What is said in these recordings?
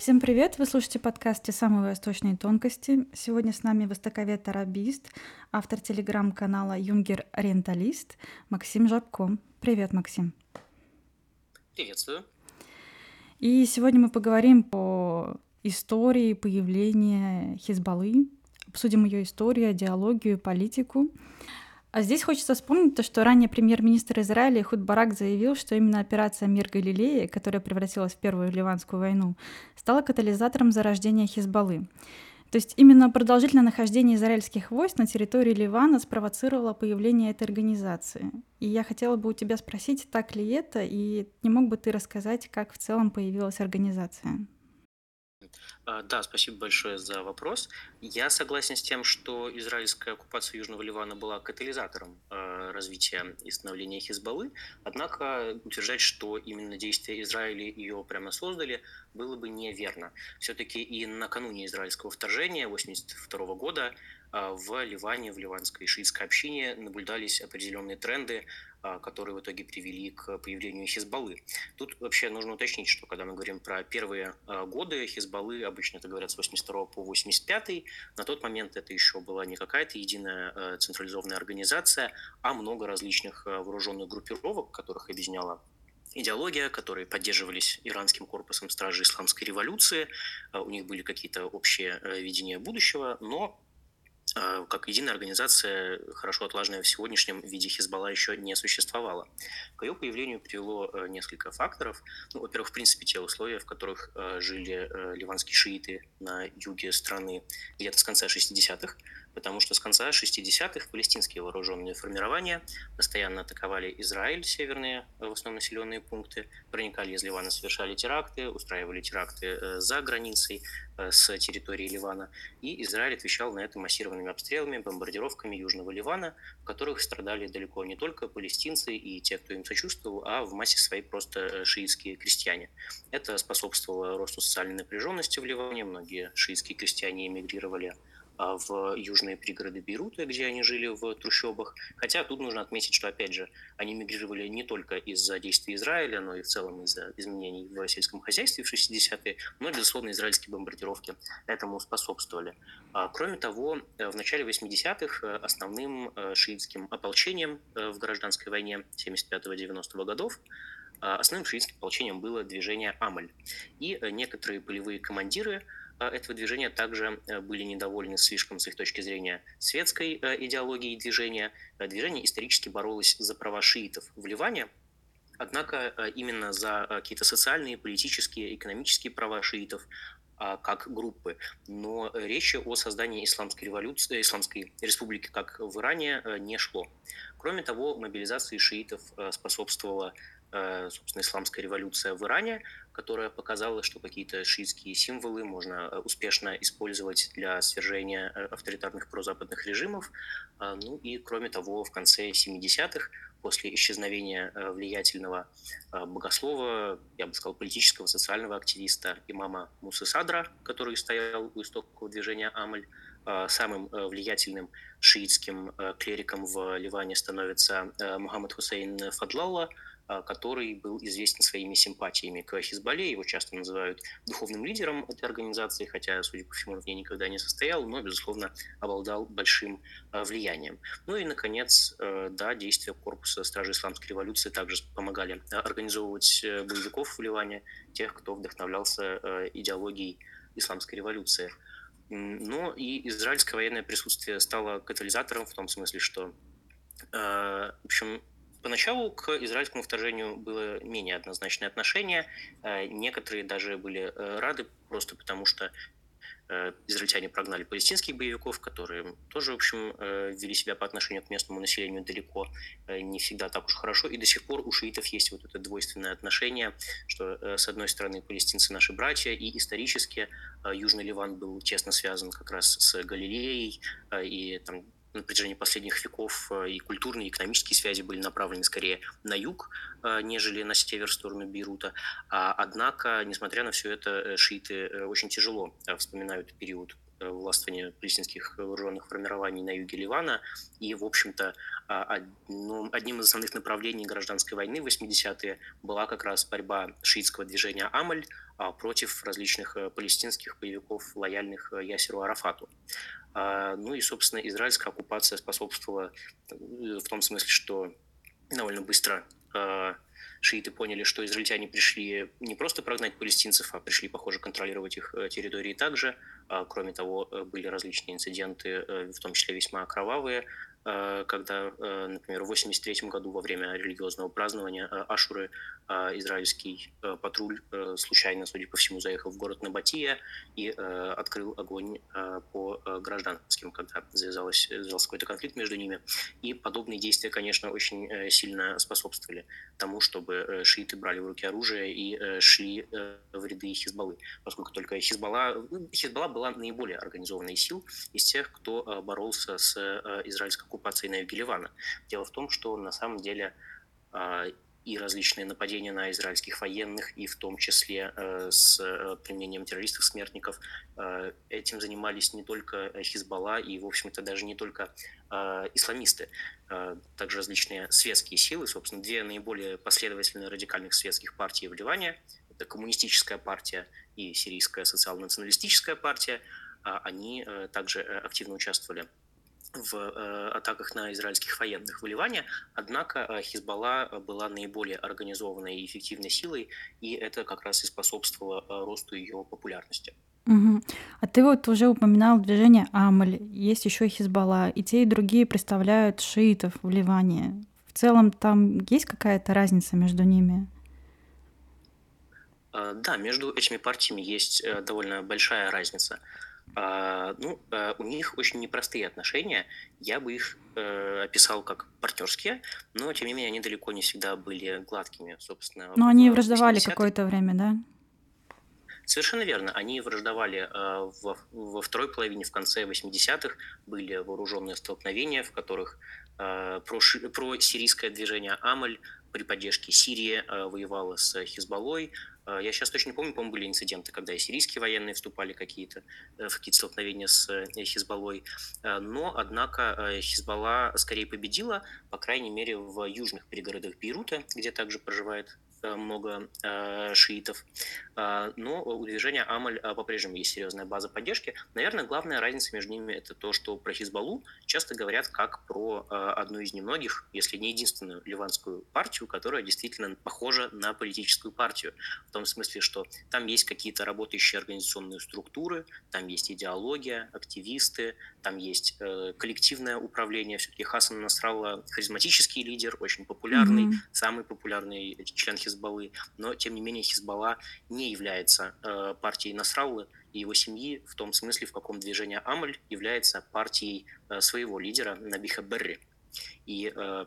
Всем привет! Вы слушаете подкаст «Те самые восточные тонкости». Сегодня с нами востоковед-арабист, автор телеграм-канала «Юнгер Ориенталист» Максим Жабко. Привет, Максим. Приветствую. И сегодня мы поговорим по истории появления Хизбаллы, обсудим ее историю, идеологию, политику. А здесь хочется вспомнить то, что ранее премьер-министр Израиля Худ Барак заявил, что именно операция «Мир Галилеи», которая превратилась в Первую Ливанскую войну, стала катализатором зарождения Хизбаллы. То есть именно продолжительное нахождение израильских войск на территории Ливана спровоцировало появление этой организации. И я хотела бы у тебя спросить, так ли это, и не мог бы ты рассказать, как в целом появилась организация? А, да, спасибо большое за вопрос. Я согласен с тем, что израильская оккупация Южного Ливана была катализатором а, развития и становления Хизбаллы, однако утверждать, что именно действия Израиля ее прямо создали, было бы неверно. Все-таки и накануне израильского вторжения 1982 года а, в Ливане, в ливанской шиитской общине наблюдались определенные тренды, которые в итоге привели к появлению Хизбаллы. Тут вообще нужно уточнить, что когда мы говорим про первые а, годы Хизбаллы, обычно это говорят с 82 по 85, на тот момент это еще была не какая-то единая централизованная организация, а много различных вооруженных группировок, которых объединяла идеология, которые поддерживались иранским корпусом стражи исламской революции. У них были какие-то общие видения будущего, но а, как единая организация, хорошо отлаженная в сегодняшнем виде Хизбалла еще не существовала. К ее появлению привело э, несколько факторов. Ну, во-первых, в принципе, те условия, в которых э, жили э, ливанские шииты на юге страны где-то с конца 60-х, потому что с конца 60-х палестинские вооруженные формирования постоянно атаковали Израиль, северные в основном населенные пункты, проникали из Ливана, совершали теракты, устраивали теракты за границей, с территории Ливана, и Израиль отвечал на это массированными обстрелами, бомбардировками Южного Ливана, в которых страдали далеко не только палестинцы и те, кто им сочувствовал, а в массе своей просто шиитские крестьяне. Это способствовало росту социальной напряженности в Ливане, многие шиитские крестьяне эмигрировали в южные пригороды Бейрута, где они жили в трущобах. Хотя тут нужно отметить, что, опять же, они мигрировали не только из-за действий Израиля, но и в целом из-за изменений в сельском хозяйстве в 60-е, но, безусловно, израильские бомбардировки этому способствовали. А, кроме того, в начале 80-х э, основным э, шиитским ополчением э, в гражданской войне 75-90 годов Основным шиитским ополчением было движение Амаль. И некоторые полевые командиры а, этого движения также э, были недовольны слишком с их точки зрения светской э, идеологией движения. Э, движение исторически боролось за права шиитов в Ливане, Однако именно за какие-то социальные, политические, экономические права шиитов а, как группы. Но речи о создании исламской революции, исламской республики, как в Иране, не шло. Кроме того, мобилизации шиитов способствовала собственно, исламская революция в Иране, которая показала, что какие-то шиитские символы можно э, успешно использовать для свержения э, авторитарных прозападных режимов. А, ну и, кроме того, в конце 70-х, после исчезновения э, влиятельного богослова, я бы сказал, политического, социального активиста имама Мусы Садра, который стоял у истоков движения Амаль, самым влиятельным шиитским клериком в Ливане становится Мухаммад Хусейн Фадлалла, который был известен своими симпатиями к Хизбалле. Его часто называют духовным лидером этой организации, хотя, судя по всему, в ней никогда не состоял, но, безусловно, обладал большим а, влиянием. Ну и, наконец, э, да, действия корпуса Стражи Исламской революции также помогали а, организовывать э, боевиков в Ливане, тех, кто вдохновлялся э, идеологией исламской революции. Но и израильское военное присутствие стало катализатором в том смысле, что в общем, Поначалу к израильскому вторжению было менее однозначное отношение. Э, некоторые даже были э, рады просто потому, что э, израильтяне прогнали палестинских боевиков, которые тоже, в общем, вели себя по отношению к местному населению далеко не всегда так уж хорошо. И до сих пор у шиитов есть вот это двойственное отношение, что, с одной стороны, палестинцы наши братья, и исторически Южный Ливан был тесно связан как раз с Галилеей, и там на протяжении последних веков э, и культурные, и экономические связи были направлены скорее на юг, э, нежели на север, в сторону Бейрута. А, однако, несмотря на все это, э, шииты очень тяжело вспоминают период властвования палестинских вооруженных формирований на юге Ливана. И, в общем-то, а, одним из основных направлений гражданской войны в 80-е была как раз борьба шиитского движения Амаль против различных палестинских боевиков, лояльных Ясеру Арафату. Ну и, собственно, израильская оккупация способствовала в том смысле, что довольно быстро шииты поняли, что израильтяне пришли не просто прогнать палестинцев, а пришли, похоже, контролировать их э, территории также. А, кроме того, э, были различные инциденты, э, в том числе весьма кровавые, Э, когда, э, например, в 1983 году во время религиозного празднования э, Ашуры израильский патруль случайно, судя по всему, заехал в город Набатия и открыл огонь по гражданским, когда завязалось, завязался какой-то конфликт между ними. И подобные действия, конечно, очень сильно способствовали тому, чтобы шииты брали в руки оружие и шли в ряды Хизбаллы, поскольку только Хизбалла, Хизбалла была наиболее организованной сил из тех, кто боролся с израильской оккупации на юге Ливана. Дело в том, что на самом деле а, и различные нападения на израильских военных, и в том числе э, с э, применением террористов-смертников. Э, этим занимались не только Хизбалла и, в общем-то, даже не только исламисты, также различные светские силы. Собственно, две наиболее последовательные радикальных светских партии в Ливане – это коммунистическая партия и сирийская социал-националистическая партия. А они также активно участвовали э, атаках на израильских военных в Ливане, однако э, Хизбалла была наиболее организованной и эффективной силой, и это как раз и способствовало э, росту ее популярности. Угу. А ты вот уже упоминал движение Амаль, есть еще Хизбалла, и те, и другие представляют шиитов в Ливане. В целом там есть какая-то разница между ними? Да, между этими партиями есть довольно большая разница. А, ну, а, у них очень непростые отношения. Я бы их э, описал как партнерские, но тем не менее они далеко не всегда были гладкими, собственно. Но они враждовали какое-то время, да? Совершенно верно. Они враждовали э, во, во второй половине, в конце 80-х, были вооруженные столкновения, в которых э, про, про сирийское движение Амаль при поддержке Сирии э, воевала с Хизбаллой, а, я сейчас точно не помню, по-моему, были инциденты, когда и сирийские военные вступали какие-то, э, в какие-то столкновения с э, Хизбаллой. Но, однако, э, Хизбалла скорее победила, по крайней мере, в южных пригородах Бейрута, где также проживает Э, много э, шиитов. Э, но у движения Амаль э, по-прежнему есть серьезная база поддержки. Наверное, главная разница между ними это то, что про Хизбаллу часто говорят как про э, одну из немногих, если не единственную ливанскую партию, которая действительно похожа на политическую партию. В том смысле, что там есть какие-то работающие организационные структуры, там есть идеология, активисты, там есть э, коллективное управление. Все-таки Хасан Насралла харизматический лидер, очень популярный, mm-hmm. самый популярный член Хизбаллы но тем не менее Хизбалла не является э, партией Насраллы и его семьи в том смысле, в каком движение Амаль является партией э, своего лидера Набиха Берри. И э,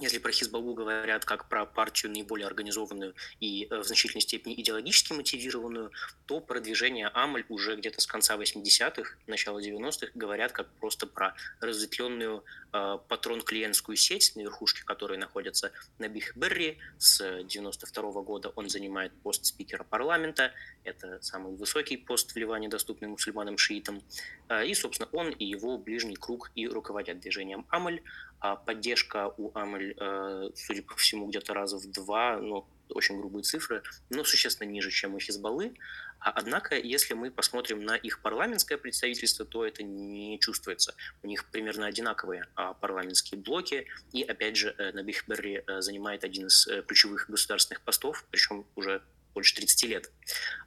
если про Хизбаллу говорят как про партию наиболее организованную и э, в значительной степени идеологически мотивированную, то про движение Амаль уже где-то с конца 80-х, начала 90-х говорят как просто про разветвленную э, патрон-клиентскую сеть на верхушке, которой находится Набих Берри. С 92 -го года он занимает пост спикера парламента. Это самый высокий пост в Ливане, доступный мусульманам-шиитам. Э, и, собственно, он и его ближний круг и руководят движением Амаль. А поддержка у Амель, э, судя по всему, где-то раза в два, ну, очень грубые цифры, но существенно ниже, чем у Хизбаллы. А, однако, если мы посмотрим на их парламентское представительство, то это не чувствуется. У них примерно одинаковые а, парламентские блоки, и, опять же, э, Набих Берри э, занимает один из ключевых государственных постов, причем уже больше 30 лет.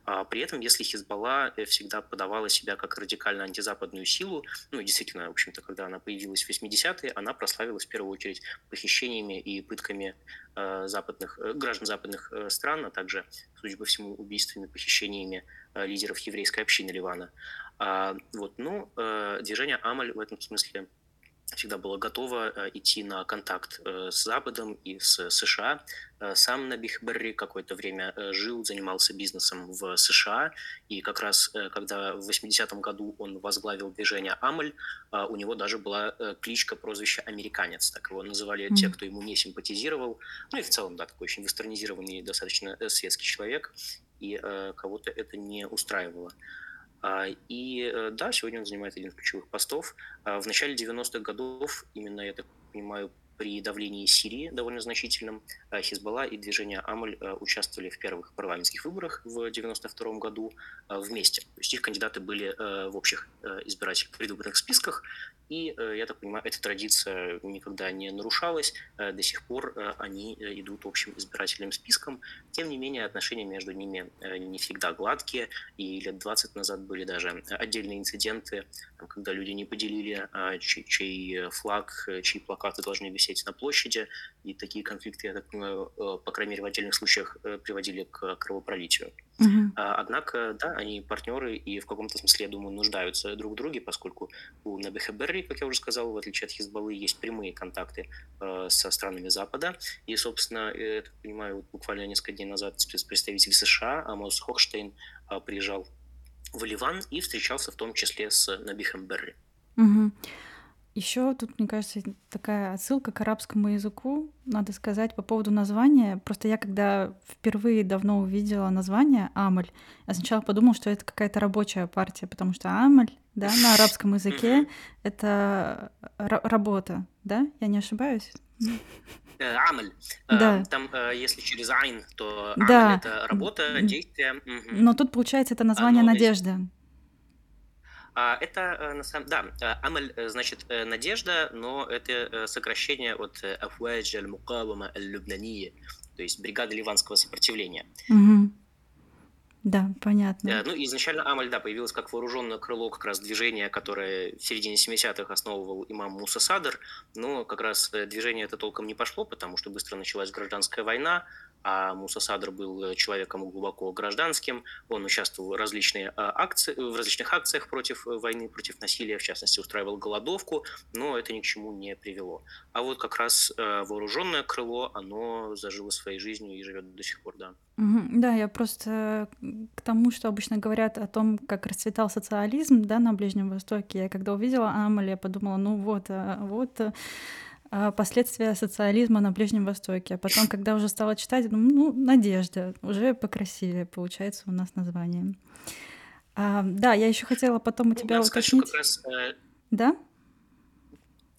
А при этом, если Хизбалла э, всегда подавала себя как радикально антизападную силу, ну действительно, в общем-то, когда она появилась в 80-е, она прославилась в первую очередь похищениями и пытками э, западных, э, граждан западных стран, а также, судя по всему, убийствами, похищениями лидеров еврейской общины Ливана. А, вот, ну, э, движение Амаль в этом смысле всегда была готова э, идти на контакт э, с Западом и с США. Э, сам Набих Берри какое-то время жил, занимался бизнесом в США, и как раз когда в 80-м году он возглавил движение Амаль, у него даже была кличка, прозвище «Американец», так его называли mm-hmm. те, кто ему не симпатизировал. Ну и в целом, да, такой очень вестернизированный, достаточно светский человек, и кого-то это не устраивало. А, и э, да, сегодня он занимает один из ключевых постов. А, в начале 90-х годов, именно, я так понимаю, при давлении Сирии довольно значительном Хизбалла и движение Амаль участвовали в первых парламентских выборах в 1992 году вместе. То есть их кандидаты были в общих избирательных предвыборных списках, и, я так понимаю, эта традиция никогда не нарушалась. До сих пор они идут общим избирательным списком. Тем не менее, отношения между ними не всегда гладкие, и лет 20 назад были даже отдельные инциденты, когда люди не поделили, чей, чей флаг, чьи плакаты должны висеть на площади, и такие конфликты, я так понимаю, э, по крайней мере, в отдельных случаях э, приводили к кровопролитию. Угу. Однако, да, они партнеры и в каком-то смысле, я думаю, нуждаются друг в друге, поскольку у Набиха Берри, как я уже сказал, в отличие от Хизбаллы, есть прямые контакты э, со странами Запада. И, собственно, я так понимаю, буквально несколько дней назад спецпредставитель США Амос Хохштейн приезжал в Ливан и встречался в том числе с Набихом Берри. Угу. Еще тут, мне кажется, такая отсылка к арабскому языку, надо сказать, по поводу названия. Просто я, когда впервые давно увидела название Амаль, я сначала подумала, что это какая-то рабочая партия, потому что Амаль, да, на арабском языке это работа, да? Я не ошибаюсь? Э, амаль. Э, да. Там, э, если через айн, то амаль да. это работа, действие. Но тут, получается, это название Оно надежда. А это, на самом да, Амаль значит надежда, но это сокращение от Афуэдж аль-Мукавама аль-Любнания, то есть бригада ливанского сопротивления. Угу. Да, понятно. Ну, изначально Амаль, да, появилось как вооруженное крыло как раз движения, которое в середине 70-х основывал имам Муса Садр, но как раз движение это толком не пошло, потому что быстро началась гражданская война, а Муса Садр был э, человеком глубоко гражданским, он участвовал в, различные акции, в различных акциях против э, войны, против насилия, в частности, устраивал голодовку, но это ни к чему не привело. А вот как раз э, вооруженное крыло, оно зажило своей жизнью и живет до сих пор, да. Да, я просто к тому, что обычно говорят о том, как расцветал социализм да, на Ближнем Востоке. Я когда увидела Амаль, я подумала, ну вот, вот а, последствия социализма на Ближнем Востоке. А потом, когда уже стала читать, думаю, ну, надежда, уже покрасивее получается у нас название. А, да, я еще хотела потом у ну, тебя уточнить. Скажу, раз, э, да?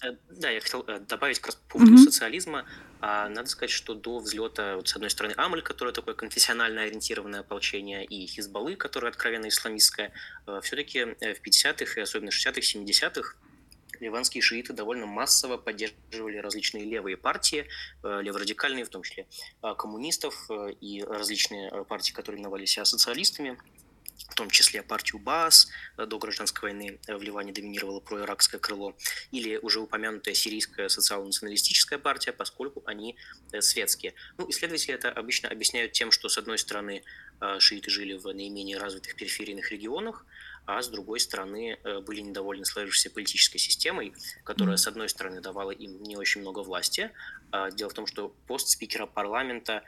Э, да, я хотел э, добавить как раз по поводу угу. социализма. А, надо сказать, что до взлета, вот, с одной стороны, Амаль, которое такое конфессионально ориентированное ополчение, и Хизбаллы, которое откровенно исламистское, все-таки в 50-х и особенно 60-х, 70-х ливанские шииты довольно массово поддерживали различные левые партии, э, леворадикальные, в том числе э, коммунистов э, и различные партии, которые называли себя социалистами, в том числе партию БАС до гражданской войны в Ливане доминировало проиракское крыло, или уже упомянутая сирийская социал-националистическая партия, поскольку они светские. Ну, исследователи это обычно объясняют тем, что, с одной стороны, шииты жили в наименее развитых периферийных регионах, а с другой стороны э, были недовольны сложившейся политической системой, которая, с одной стороны, давала им не очень много власти. А дело в том, что пост спикера парламента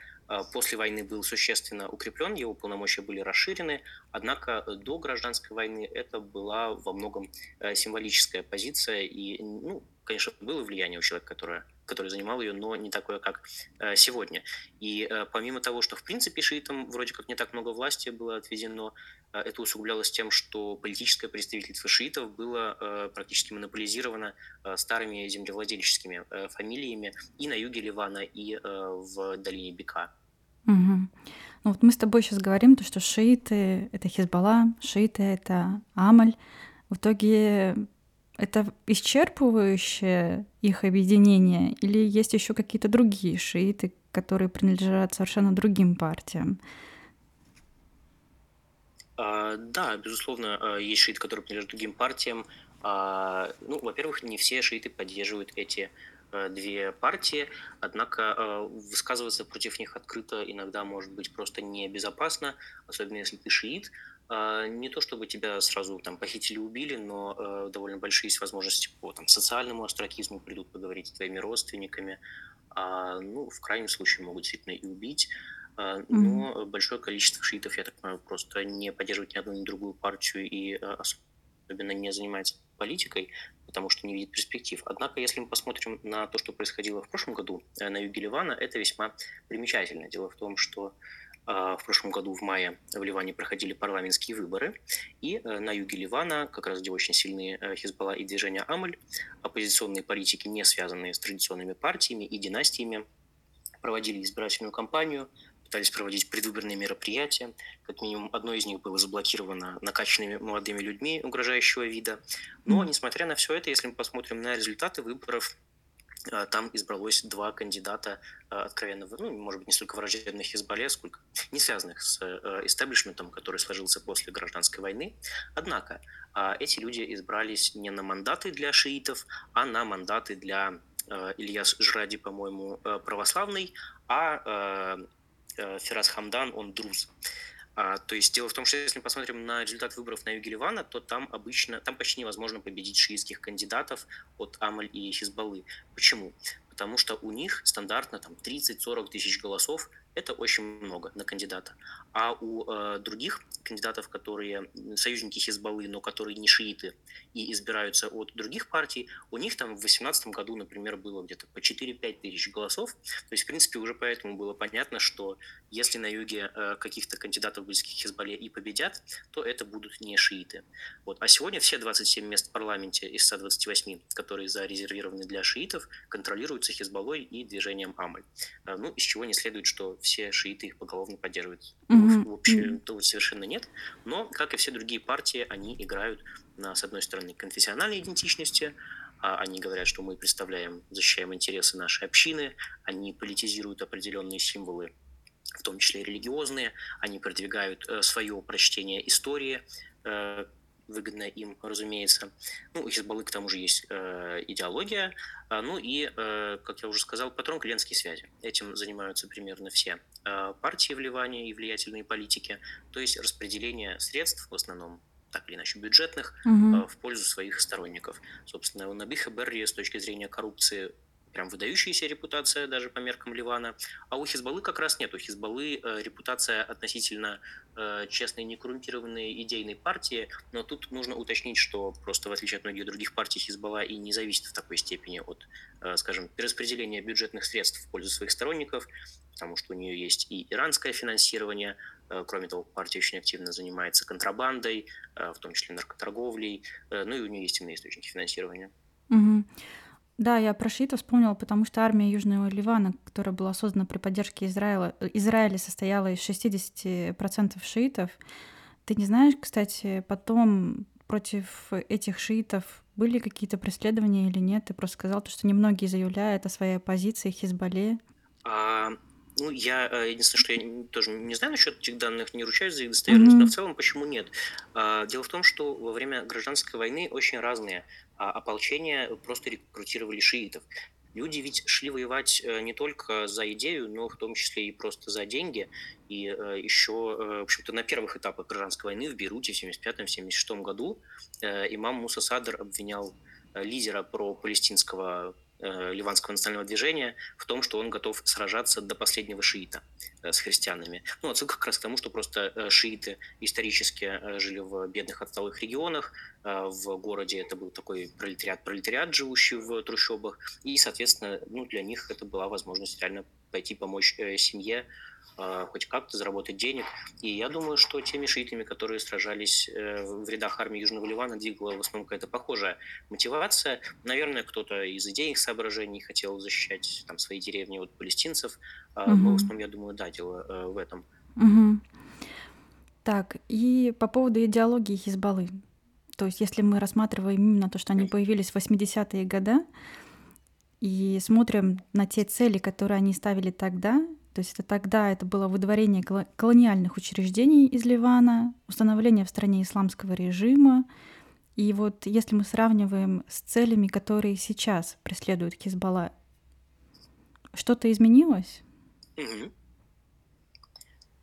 после войны был существенно укреплен, его полномочия были расширены, однако до гражданской войны это была во многом э, символическая позиция, и, ну, конечно, было влияние у человека, которое который занимал ее, но не такое, как э, сегодня. И э, помимо того, что в принципе шиитам вроде как не так много власти было отведено, э, это усугублялось тем, что политическое представительство шиитов было практически монополизировано старыми землевладельческими фамилиями и на юге Ливана, и в долине Бека. Угу. Ну вот мы с тобой сейчас говорим, то, что шииты — это Хизбалла, шииты — это Амаль. В итоге это исчерпывающее их объединение или есть еще какие-то другие шииты, которые принадлежат совершенно другим партиям? А, да, безусловно, а, есть шииты, которые принадлежат другим партиям. А, ну, во-первых, не все шииты поддерживают эти две партии, однако высказываться против них открыто иногда может быть просто небезопасно, особенно если ты шиит. А, не то чтобы тебя сразу там похитили, убили, но э, довольно большие есть возможности по там, социальному астракизму, придут поговорить с твоими родственниками, а, ну, в крайнем случае могут действительно и убить. Но mm-hmm. большое количество шиитов, я так понимаю, просто не поддерживает ни одну, ни другую партию и особенно не занимается политикой, потому что не видит перспектив. Однако, если мы посмотрим на то, что происходило в прошлом году э, на юге Ливана, это весьма примечательно. Дело в том, что В прошлом году в мае в Ливане проходили парламентские выборы, и на юге Ливана, как раз где очень сильные Хизбалла и движение Амаль, оппозиционные политики, не связанные с традиционными партиями и династиями, проводили избирательную кампанию, пытались проводить предвыборные мероприятия. Как минимум одно из них было заблокировано накачанными молодыми людьми угрожающего вида. Но, несмотря на все это, если мы посмотрим на результаты выборов, а, там избралось два кандидата а, откровенно, ну, может быть, не столько враждебных Хизбалле, сколько не связанных с истеблишментом, который сложился после гражданской войны. Однако а, эти люди избрались не на мандаты для шиитов, а на мандаты для Ильяс Жради, по-моему, православный, а Э, Фераз Хамдан, он друз. А, то есть дело в том, что если мы посмотрим на результат выборов на юге Ливана, то там обычно, там почти невозможно победить шиитских кандидатов от Амаль и Хизбаллы. Почему? Потому что у них стандартно там 30-40 тысяч голосов это очень много на кандидата. А у э, других кандидатов, которые союзники Хизбаллы, но которые не шииты и избираются от других партий, у них там в 2018 году, например, было где-то по 4-5 тысяч голосов. То есть, в принципе, уже поэтому было понятно, что если на юге э, каких-то кандидатов близких Хизбалле и победят, то это будут не шииты. Вот. А сегодня все 27 мест в парламенте из 128, которые зарезервированы для шиитов, контролируются Хизбаллой и движением Амаль. Э, ну, из чего не следует, что все шииты их поголовно поддерживают. Mm-hmm. В общем, mm-hmm. совершенно нет. Но, как и все другие партии, они играют на, с одной стороны, конфессиональной идентичности, а они говорят, что мы представляем, защищаем интересы нашей общины, они политизируют определенные символы, в том числе религиозные, они продвигают э, свое прочтение истории, э, выгодно им, разумеется. Ну, у Хизбаллы, к тому же, есть э, идеология. А, ну и, э, как я уже сказал, патрон клиентские связи. Этим занимаются примерно все э, партии в Ливане и влиятельные политики. То есть распределение средств, в основном так или иначе бюджетных, угу. в пользу своих сторонников. Собственно, у Набиха Берри с точки зрения коррупции прям выдающаяся репутация даже по меркам Ливана. А у Хизбаллы как раз нет. У Хизбаллы э, репутация относительно э, честной, некоррумпированной идейной партии. Но тут нужно уточнить, что просто в отличие от многих других партий Хизбалла и не зависит в такой степени от, э, скажем, перераспределения бюджетных средств в пользу своих сторонников, потому что у нее есть и иранское финансирование, э, Кроме того, партия очень активно занимается контрабандой, в том числе наркоторговлей. Ну и у нее есть иные источники финансирования. Угу. Да, я про шиитов вспомнила, потому что армия Южного Ливана, которая была создана при поддержке Израиля, Израиля состояла из 60% шиитов. Ты не знаешь, кстати, потом против этих шиитов были какие-то преследования или нет? Ты просто сказал, что немногие заявляют о своей оппозиции Хизбалле. А, ну, я э, единственное, что я тоже не знаю насчет этих данных, не ручаюсь за их достоверность, mm-hmm. но в целом почему нет? А, дело в том, что во время гражданской войны очень разные а ополчения просто рекрутировали шиитов. Люди ведь шли воевать э, не только за идею, но в том числе и просто за деньги. И э, еще, в общем-то, на первых этапах гражданской войны в Бейруте в 1975-1976 году имам Муса Садр обвинял лидера про палестинского ливанского национального движения в том, что он готов сражаться до последнего шиита э, с христианами. Ну, отсылка как раз к тому, что просто э, шииты исторически жили в бедных отсталых регионах, в городе это был такой пролетариат-пролетариат, живущий в трущобах, и, соответственно, ну, для них это была возможность реально пойти помочь семье, а, хоть как-то заработать денег. И я думаю, что теми шиитами, которые сражались э, в рядах армии Южного Ливана, двигала в основном какая-то похожая мотивация. Наверное, кто-то из идейных соображений хотел защищать там, свои деревни от палестинцев. Угу. Но в основном, я думаю, да, дело э, в этом. Угу. Так, и по поводу идеологии Хизбаллы. То есть, если мы рассматриваем именно то, что они появились в 80-е годы, и смотрим на те цели, которые они ставили тогда, то есть это тогда это было выдворение колониальных учреждений из Ливана, установление в стране исламского режима. И вот если мы сравниваем с целями, которые сейчас преследует Хизбалла, что-то изменилось? Угу.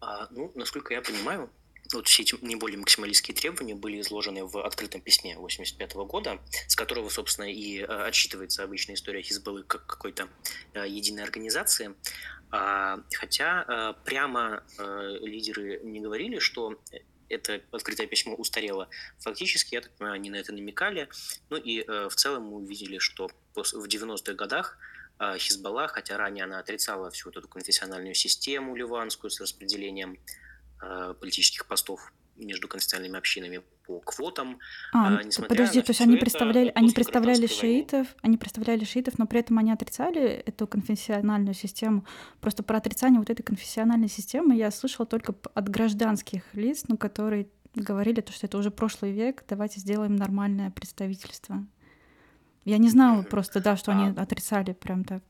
А, ну, насколько я понимаю, вот все эти наиболее максималистские требования были изложены в открытом письме 1985 года, с которого, собственно, и э, отсчитывается обычная история Хизбаллы как какой-то э, единой организации. А, хотя э, прямо лидеры не говорили, что это открытое письмо устарело. Фактически, я так понимаю, они на это намекали. Ну и в целом мы увидели, что в 90-х годах Хизбалла, хотя ранее она отрицала всю эту конфессиональную систему ливанскую с распределением политических постов между конфессиональными общинами по квотам. А, подожди, то есть они представляли, они представляли шиитов, войны. они представляли шиитов, но при этом они отрицали эту конфессиональную систему. Просто про отрицание вот этой конфессиональной системы я слышала только от гражданских лиц, ну, которые говорили, то, что это уже прошлый век, давайте сделаем нормальное представительство. Я не знала просто, да, что они а. отрицали прям так.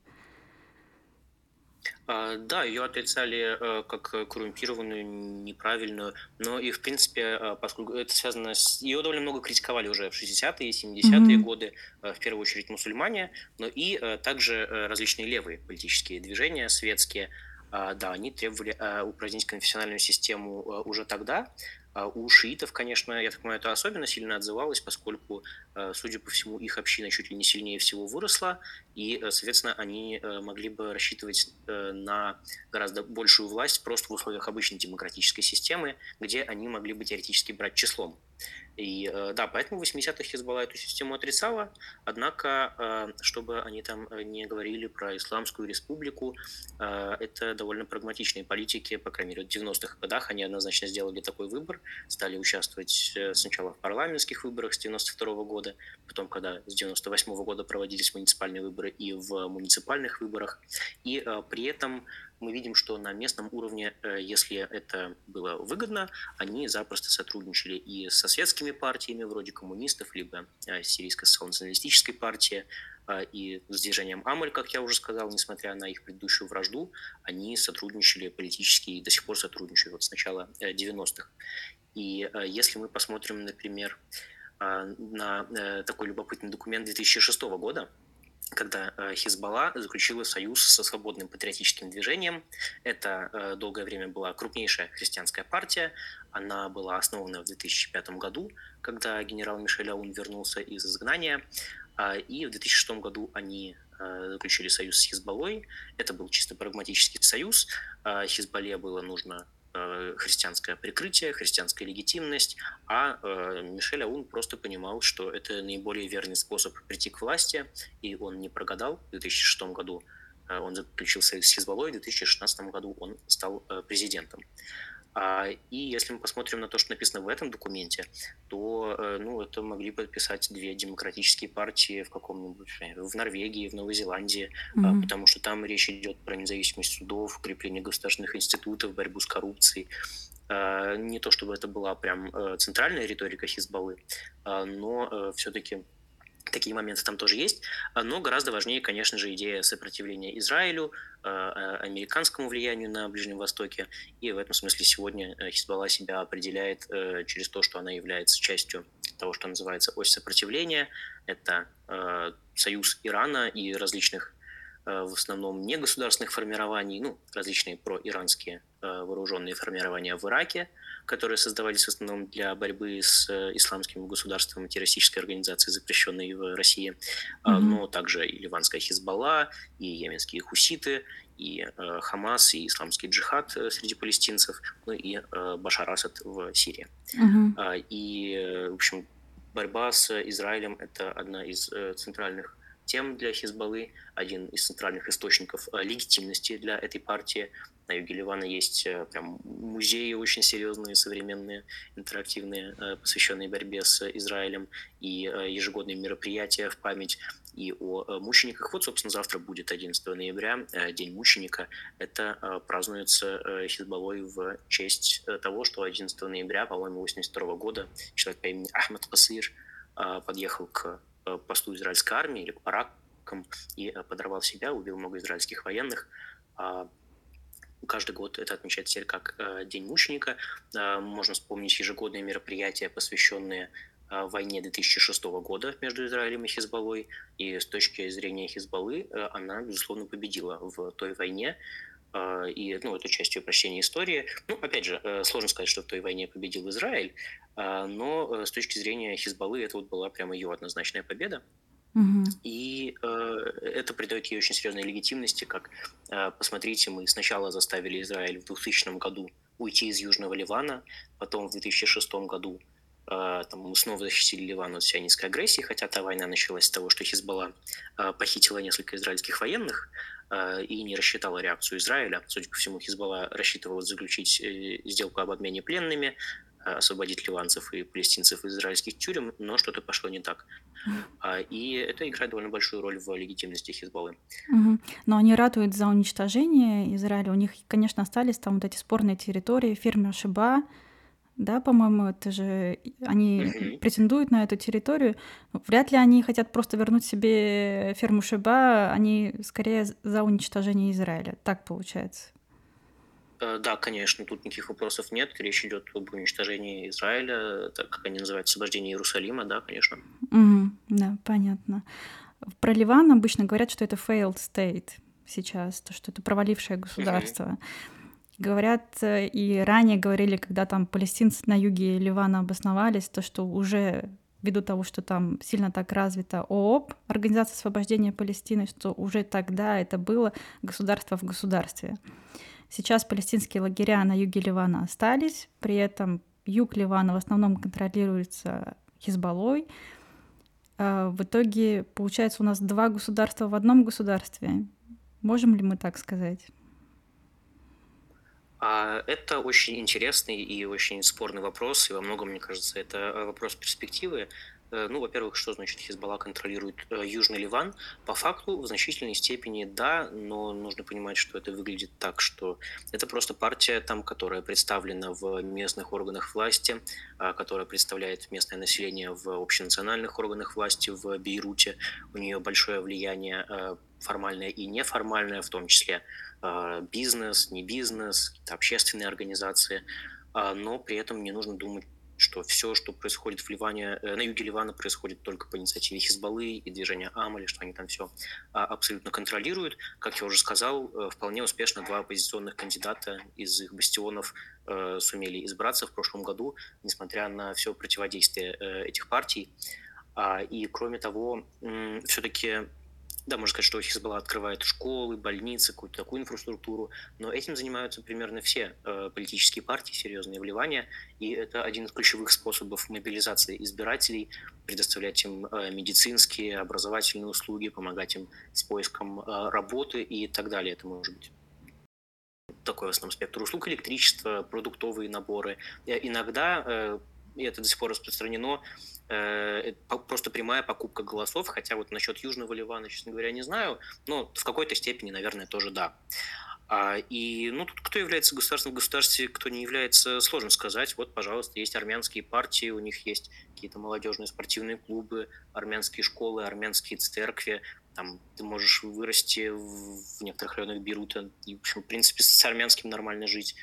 А, да, ее отрицали э, как коррумпированную, неправильную, но и, в принципе, э, поскольку это связано с... Ее довольно много критиковали уже в 60-е, 70-е mm-hmm. годы, э, в первую очередь мусульмане, но и также различные левые политические движения светские, а, да, они требовали упразднить конфессиональную систему уже тогда, у шиитов, конечно, я так понимаю, это особенно сильно отзывалось, поскольку, э, судя по всему, их община чуть ли не сильнее всего выросла, и, э, соответственно, они э, могли бы рассчитывать на гораздо большую власть просто в условиях обычной демократической системы, где они могли бы теоретически брать числом. И э, да, поэтому в 80-х Хизбалла эту систему отрицала, однако, э, чтобы они там э, не говорили про Исламскую республику, это довольно прагматичные политики, по крайней мере, в 90-х годах они однозначно сделали такой выбор, стали участвовать сначала в парламентских выборах с 92 -го года, потом, когда с 98 -го года проводились муниципальные выборы и в муниципальных выборах, и при этом мы видим, что на местном уровне, э, если это было выгодно, они запросто сотрудничали и со светскими партиями, вроде коммунистов, либо э, сирийской социал-националистической партии, э, и с движением Амаль, как я уже сказал, несмотря на их предыдущую вражду, они сотрудничали политически и до сих пор сотрудничают вот с начала 90-х. И если мы посмотрим, например, на такой любопытный документ 2006 года, когда э, Хизбалла заключила союз со свободным патриотическим движением. Это э, долгое время была крупнейшая христианская партия. Она была основана в 2005 году, когда генерал Мишель Аун вернулся из изгнания. А, и в 2006 году они э, заключили союз с Хизбаллой. Это был чисто прагматический союз. А, Хизбалле было нужно христианское прикрытие, христианская легитимность, а э, Мишель Аун просто понимал, что это наиболее верный способ прийти к власти, и он не прогадал. В 2006 году э, он заключил союз с Хизбаллой, в 2016 году он стал президентом. А, и если мы посмотрим на то, что написано в этом документе, то э, ну, это могли подписать две демократические партии в каком-нибудь в Норвегии, в Новой Зеландии, mm-hmm. потому что там речь идет про независимость судов, укрепление государственных институтов, борьбу с коррупцией. А, не то чтобы это была прям э, центральная риторика Хизбаллы, но э, все-таки Такие моменты там тоже есть, а, но гораздо важнее, конечно же, идея сопротивления Израилю, а, а, американскому влиянию на Ближнем Востоке. И в этом смысле сегодня э, Хизбалла себя определяет э, через то, что она является частью того, что называется ось сопротивления. Это э, союз Ирана и различных в основном негосударственных формирований, ну, различные проиранские вооруженные формирования в Ираке – которые создавались в основном для борьбы с э, исламским государством, террористической организацией, запрещенной в России, mm-hmm. но также и ливанская Хизбалла, и йеменские хуситы, и э, Хамас, и исламский джихад э, среди палестинцев, ну и э, Башар Асад в Сирии. Mm-hmm. И, в общем, борьба с Израилем – это одна из центральных тем для Хизбаллы, один из центральных источников легитимности для этой партии, на юге Ливана есть э, прям музеи очень серьезные, современные, интерактивные, э, посвященные борьбе с Израилем, и э, ежегодные мероприятия в память и о мучениках. Вот, собственно, завтра будет 11 ноября, День мученика. Это празднуется Хизбаллой в честь того, что 11 ноября, по-моему, 82 года человек по имени Ахмад Касыр подъехал к посту израильской армии или к баракам и подорвал себя, убил много израильских военных. А каждый год это отмечается как э, День мученика. Э, можно вспомнить ежегодные мероприятия, посвященные э, войне 2006 года между Израилем и Хизбаллой. И с точки зрения Хизбаллы она, безусловно, победила в той войне. И ну, это частью прощения истории. Ну, опять же, сложно сказать, что в той войне победил Израиль, но с точки зрения Хизбаллы это вот была прямо ее однозначная победа. И э, это придает ей очень серьезной легитимности, как, э, посмотрите, мы сначала заставили Израиль в 2000 году уйти из Южного Ливана, потом в 2006 году там, мы снова защитили Ливан от сионистской агрессии, хотя та война началась с того, что Хизбалла похитила несколько израильских военных и не рассчитала реакцию Израиля. Судя по всему, Хизбалла рассчитывала заключить э, сделку об обмене пленными, освободить ливанцев и палестинцев из израильских тюрем, но что-то пошло не так. А, и это играет довольно большую роль в легитимности Хизбаллы. Угу. Но они ратуют за уничтожение Израиля. У них, конечно, остались там вот эти спорные территории, фермер Шиба, да, по-моему, это же они угу. претендуют на эту территорию. Вряд ли они хотят просто вернуть себе ферму Шиба, они скорее за уничтожение Израиля. Так получается. Э, да, конечно, тут никаких вопросов нет. Речь идет об уничтожении Израиля, так как они называют освобождение Иерусалима, да, конечно. Угу, да, понятно. Про Ливан обычно говорят, что это failed state сейчас, то, что это провалившее государство. Угу. Говорят, э, и ранее говорили, когда там палестинцы на юге Ливана обосновались, то, что уже ввиду того, что там сильно так развита ООП, Организация освобождения Палестины, что уже тогда это было государство в государстве. Сейчас палестинские лагеря на юге Ливана остались, при этом юг Ливана в основном контролируется Хизбаллой. А, в итоге получается у нас два государства в одном государстве. Можем ли мы так сказать? А, это очень интересный и очень спорный вопрос, и во многом, мне кажется, это вопрос перспективы. Э, ну, во-первых, что значит Хизбалла контролирует э, Южный Ливан? По факту, в значительной степени да, но нужно понимать, что это выглядит так, что это просто партия, там, которая представлена в местных органах власти, а, которая представляет местное население в общенациональных органах власти в Бейруте. У нее большое влияние э, формальное и неформальное, в том числе бизнес, не бизнес, общественные организации, но при этом не нужно думать что все, что происходит в Ливане, э, на юге Ливана, происходит только по инициативе Хизбаллы и движения Амали, что они там все а, абсолютно контролируют. Как я уже сказал, э, вполне успешно два оппозиционных кандидата из их бастионов э, сумели избраться в прошлом году, несмотря на все противодействие этих партий. А, и кроме того, все-таки да, можно сказать, что Хизбалла открывает школы, больницы, какую-то такую инфраструктуру, но этим занимаются примерно все э, политические партии, серьезные вливания, и это один из ключевых способов мобилизации избирателей, предоставлять им э, медицинские, образовательные услуги, помогать им с поиском э, работы и так далее. Это может быть такой в основном спектр услуг, электричество, продуктовые наборы. Иногда, и это до сих пор распространено, Э, просто прямая покупка голосов, хотя вот насчет Южного Ливана, честно говоря, не знаю, но в какой-то степени, наверное, тоже да. А, и ну, тут кто является государством в государстве, кто не является, сложно сказать. Вот, пожалуйста, есть армянские партии, у них есть какие-то молодежные спортивные клубы, армянские школы, армянские церкви. Там ты можешь вырасти в некоторых районах Берута и, в общем, в принципе, с армянским нормально жить.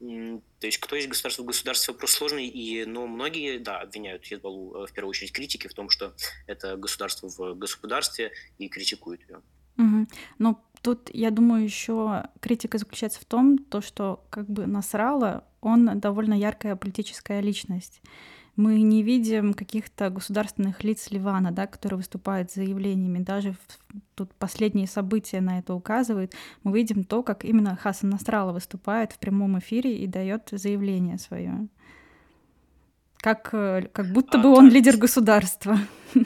То есть кто есть государство в государстве вопрос сложный, и, но многие, да, обвиняют Хизбаллу э, в первую очередь критики в том, что это государство в государстве и критикуют ее. Угу. Но тут, я думаю, еще критика заключается в том, то, что как бы Насрала, он довольно яркая политическая личность мы не видим каких-то государственных лиц Ливана, да, которые выступают с заявлениями. Даже тут последние события на это указывают. Мы видим то, как именно Хасан Насралла выступает в прямом эфире и дает заявление свое. Как, э, как будто а, бы он лидер государства.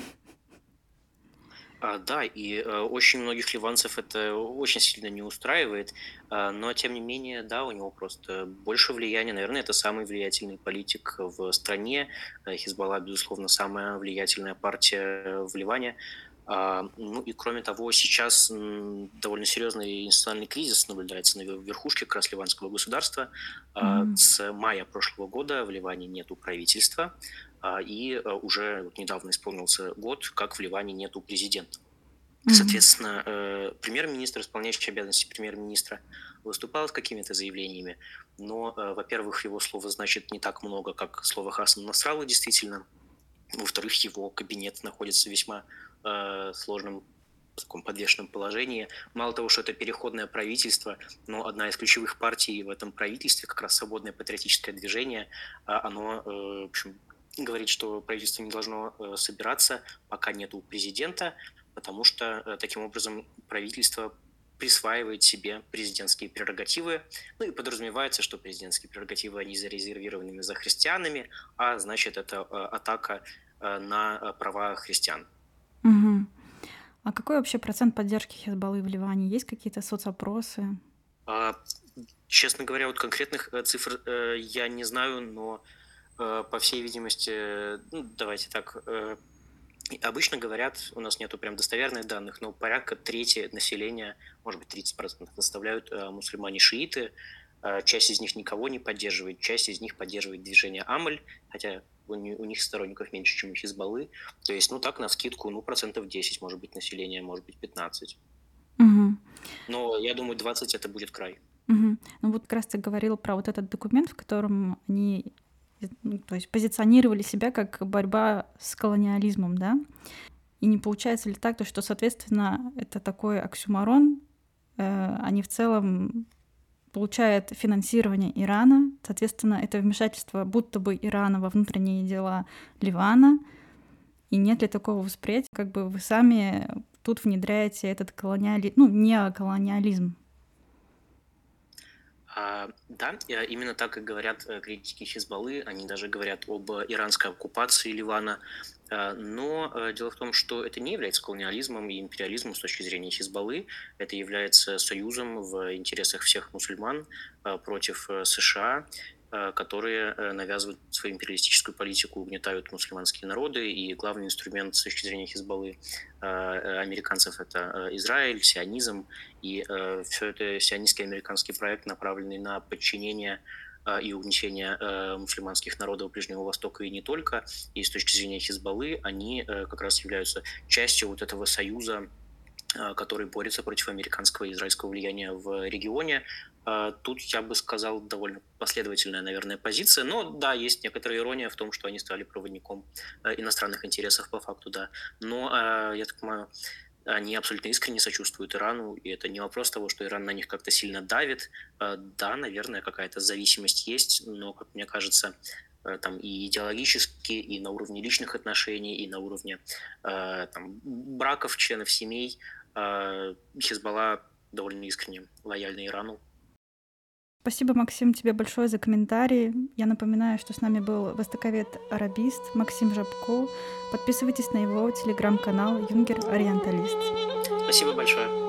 А, да, и э, очень многих ливанцев это очень сильно не устраивает, э, но тем не менее, да, у него просто больше влияния. Наверное, это самый влиятельный политик в стране. Э, Хизбалла, безусловно, самая влиятельная партия в Ливане. А, ну и кроме того, сейчас довольно серьезный институциональный кризис наблюдается на верхушке как раз ливанского государства. Mm-hmm. С мая прошлого года в Ливане нету правительства, а, и э, уже недавно исполнился год, как в Ливане нету президента. Соответственно, э, премьер-министр, исполняющий обязанности премьер-министра, выступал с какими-то заявлениями, но, э, во-первых, его слово значит не так много, как слово Хасана Насрала, действительно. Во-вторых, его кабинет находится в весьма сложном в таком подвешенном положении. Мало того, что это переходное правительство, но одна из ключевых партий в этом правительстве, как раз свободное патриотическое движение, а, оно в общем, говорит, что правительство не должно э, собираться, пока нету президента, потому что э, таким образом правительство присваивает себе президентские прерогативы. Ну и подразумевается, что президентские прерогативы, они зарезервированы за христианами, а значит, это атака на права христиан. Угу. А какой вообще процент поддержки Хизбаллы в Ливане? Есть какие-то соцопросы? А, честно говоря, вот конкретных цифр я не знаю, но по всей видимости, ну, давайте так, Обычно говорят, у нас нету прям достоверных данных, но порядка трети населения, может быть 30% составляют э, мусульмане-шииты. Э, часть из них никого не поддерживает, часть из них поддерживает движение Амаль, хотя у, них сторонников меньше, чем у Хизбаллы. То есть, ну так, на скидку, ну процентов 10 может быть населения, может быть 15. Угу. Но я думаю, 20 это будет край. Угу. Ну вот как раз ты говорил про вот этот документ, в котором они то есть позиционировали себя как борьба с колониализмом, да? И не получается ли так, то, что, соответственно, это такой оксюмарон, э, они в целом получают финансирование Ирана, соответственно, это вмешательство будто бы Ирана во внутренние дела Ливана, и нет ли такого восприятия, как бы вы сами тут внедряете этот колониализм, ну, неоколониализм? А, да, именно так и говорят э, критики Хизбаллы. Они даже говорят об иранской оккупации Ливана. А, но э, дело в том, что это не является колониализмом и империализмом с точки зрения Хизбаллы. Это является союзом в интересах всех мусульман против э, США Э, которые э, навязывают свою империалистическую политику, угнетают мусульманские народы, и главный инструмент с точки зрения Хизбаллы э, американцев – это Израиль, сионизм, и все это сионистский американский проект, направленный на подчинение и угнетение мусульманских народов Ближнего Востока и не только. И с точки зрения Хизбаллы они как раз являются частью вот этого союза который борется против американского и израильского влияния в регионе. А, тут я бы сказал довольно последовательная, наверное, позиция. Но да, есть некоторая ирония в том, что они стали проводником э, иностранных интересов по факту, да. Но, а, я так понимаю, они абсолютно искренне сочувствуют Ирану, и это не вопрос того, что Иран на них как-то сильно давит. Да, наверное, какая-то зависимость есть, но, как мне кажется, э, там и идеологически, и на уровне личных отношений, и на уровне э, там, браков, членов семей, Хизбалла довольно искренне лояльна Ирану. Спасибо, Максим, тебе большое за комментарии. Я напоминаю, что с нами был востоковед-арабист Максим Жабко. Подписывайтесь на его телеграм-канал «Юнгер Ориенталист». Спасибо большое.